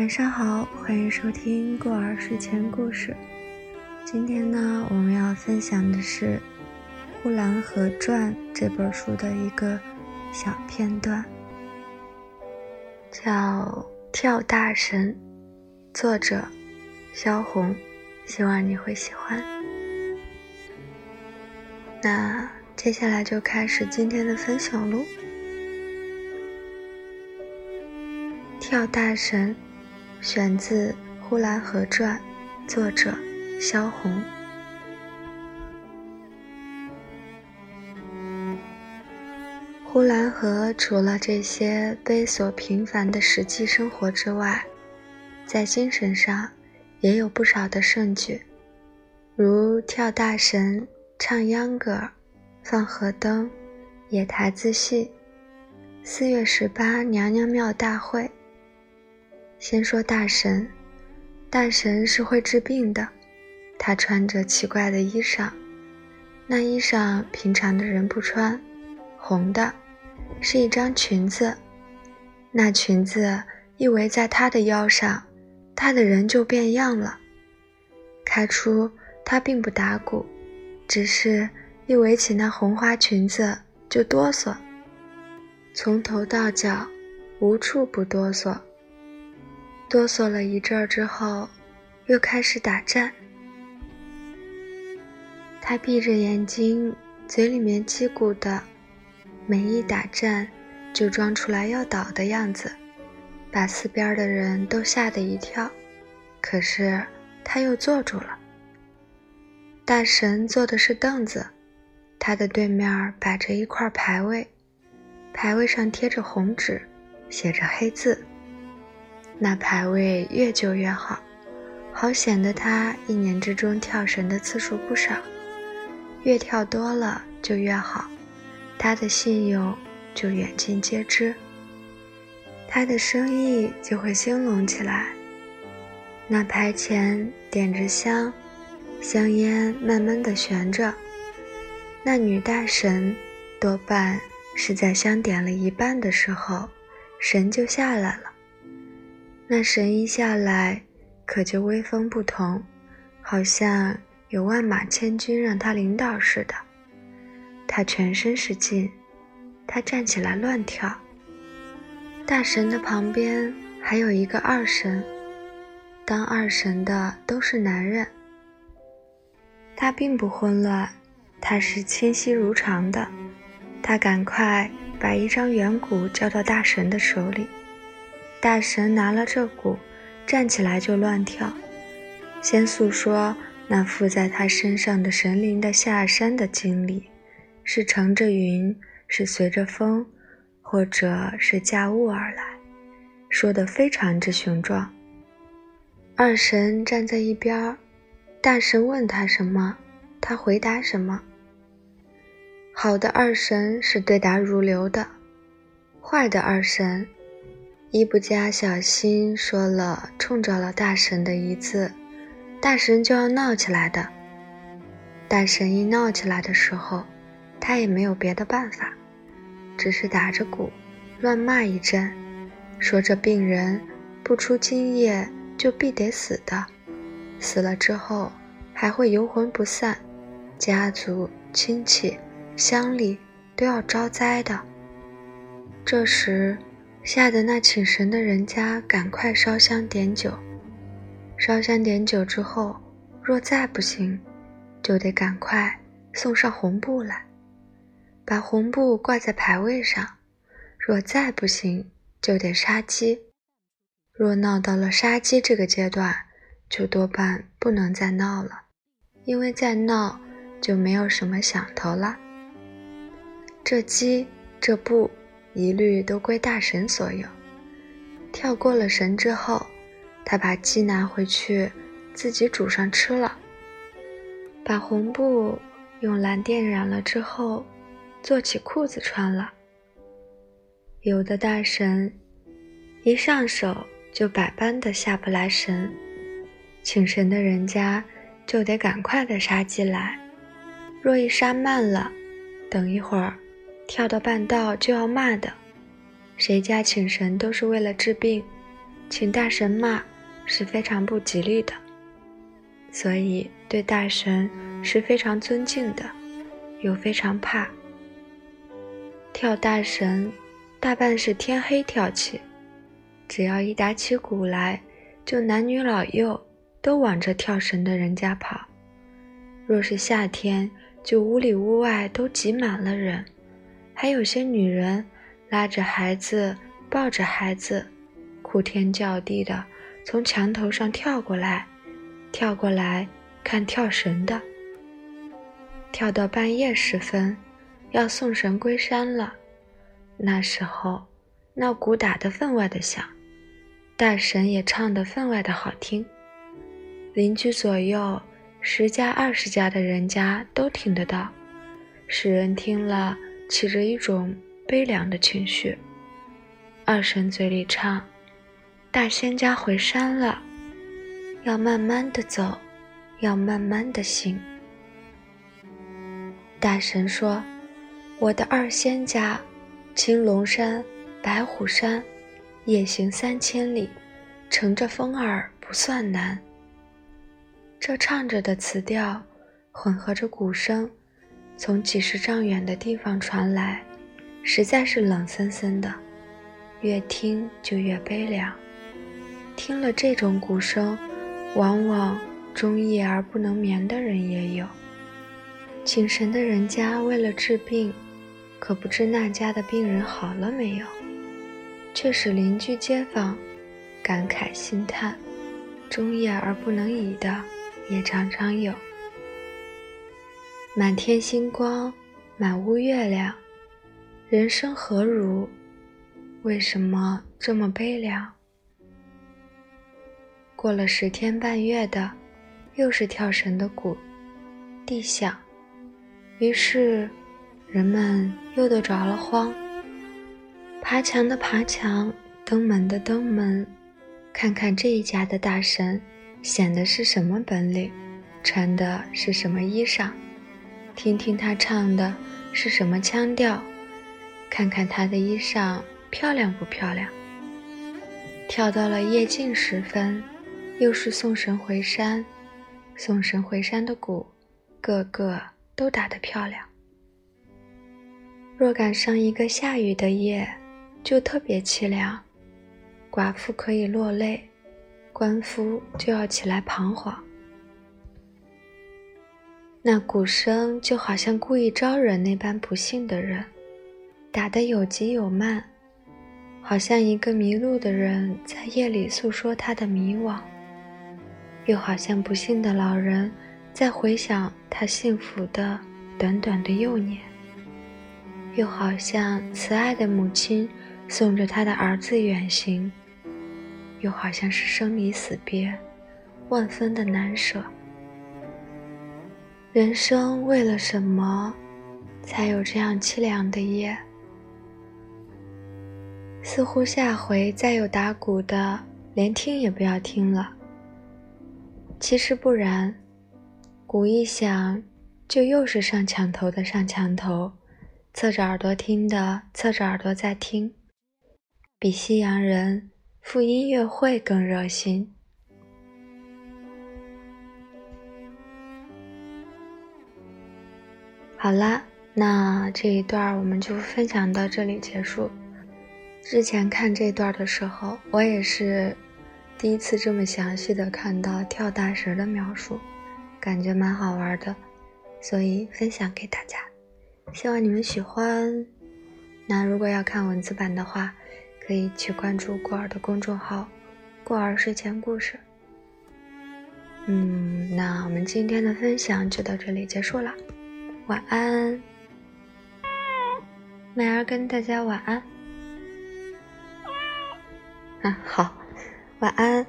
晚上好，欢迎收听过儿睡前故事。今天呢，我们要分享的是《呼兰河传》这本书的一个小片段，叫《跳大神》，作者萧红，希望你会喜欢。那接下来就开始今天的分享喽。跳大神，选自《呼兰河传》，作者萧红。呼兰河除了这些悲琐平凡的实际生活之外，在精神上也有不少的盛举，如跳大神、唱秧歌、放河灯、野台子戏、四月十八娘娘庙大会。先说大神，大神是会治病的。他穿着奇怪的衣裳，那衣裳平常的人不穿，红的，是一张裙子。那裙子一围在他的腰上，他的人就变样了。开出他并不打鼓，只是一围起那红花裙子就哆嗦，从头到脚无处不哆嗦。哆嗦了一阵儿之后，又开始打颤。他闭着眼睛，嘴里面叽咕的，每一打颤就装出来要倒的样子，把四边的人都吓得一跳。可是他又坐住了。大神坐的是凳子，他的对面摆着一块牌位，牌位上贴着红纸，写着黑字。那牌位越旧越好，好显得他一年之中跳神的次数不少，越跳多了就越好，他的信用就远近皆知，他的生意就会兴隆起来。那牌前点着香，香烟慢慢的悬着，那女大神多半是在香点了一半的时候，神就下来了。那神一下来，可就威风不同，好像有万马千军让他领导似的。他全身是劲，他站起来乱跳。大神的旁边还有一个二神，当二神的都是男人。他并不混乱，他是清晰如常的。他赶快把一张圆鼓交到大神的手里。大神拿了这鼓，站起来就乱跳，先诉说那附在他身上的神灵的下山的经历，是乘着云，是随着风，或者是驾雾而来，说的非常之雄壮。二神站在一边，大神问他什么，他回答什么。好的二神是对答如流的，坏的二神。一不加小心说了冲着了大神的一字，大神就要闹起来的。大神一闹起来的时候，他也没有别的办法，只是打着鼓，乱骂一阵，说这病人不出今夜就必得死的，死了之后还会游魂不散，家族亲戚乡里都要招灾的。这时。吓得那请神的人家赶快烧香点酒，烧香点酒之后，若再不行，就得赶快送上红布来，把红布挂在牌位上；若再不行，就得杀鸡。若闹到了杀鸡这个阶段，就多半不能再闹了，因为再闹就没有什么响头了。这鸡，这布。一律都归大神所有。跳过了神之后，他把鸡拿回去，自己煮上吃了。把红布用蓝靛染了之后，做起裤子穿了。有的大神一上手就百般的下不来神，请神的人家就得赶快的杀鸡来。若一杀慢了，等一会儿。跳到半道就要骂的，谁家请神都是为了治病，请大神骂是非常不吉利的，所以对大神是非常尊敬的，又非常怕。跳大神，大半是天黑跳起，只要一打起鼓来，就男女老幼都往这跳神的人家跑。若是夏天，就屋里屋外都挤满了人，还有些女人拉着孩子，抱着孩子，哭天叫地的从墙头上跳过来，跳过来看跳神的。跳到半夜时分，要送神归山了。那时候，那鼓打得分外的响，大神也唱得分外的好听，邻居左右。十家二十家的人家都听得到，使人听了起着一种悲凉的情绪。二神嘴里唱：“大仙家回山了，要慢慢的走，要慢慢的行。”大神说：“我的二仙家，青龙山、白虎山，夜行三千里，乘着风儿不算难。”这唱着的词调，混合着鼓声，从几十丈远的地方传来，实在是冷森森的，越听就越悲凉。听了这种鼓声，往往终夜而不能眠的人也有。请神的人家为了治病，可不知那家的病人好了没有，却使邻居街坊感慨心叹，终夜而不能已的。也常常有。满天星光，满屋月亮，人生何如？为什么这么悲凉？过了十天半月的，又是跳神的鼓，地响，于是人们又都着了慌，爬墙的爬墙，登门的登门，看看这一家的大神。显的是什么本领，穿的是什么衣裳，听听他唱的是什么腔调，看看他的衣裳漂亮不漂亮。跳到了夜静时分，又是送神回山，送神回山的鼓，个个都打得漂亮。若赶上一个下雨的夜，就特别凄凉，寡妇可以落泪。官夫就要起来彷徨，那鼓声就好像故意招惹那般不幸的人，打得有急有慢，好像一个迷路的人在夜里诉说他的迷惘，又好像不幸的老人在回想他幸福的短短的幼年，又好像慈爱的母亲送着他的儿子远行。又好像是生离死别，万分的难舍。人生为了什么，才有这样凄凉的夜？似乎下回再有打鼓的，连听也不要听了。其实不然，鼓一响，就又是上墙头的上墙头，侧着耳朵听的侧着耳朵在听，比西洋人。赴音乐会更热心。好啦，那这一段我们就分享到这里结束。之前看这段的时候，我也是第一次这么详细的看到跳大神的描述，感觉蛮好玩的，所以分享给大家，希望你们喜欢。那如果要看文字版的话，可以去关注过儿的公众号“过儿睡前故事”。嗯，那我们今天的分享就到这里结束了，晚安，美儿跟大家晚安。嗯，好，晚安。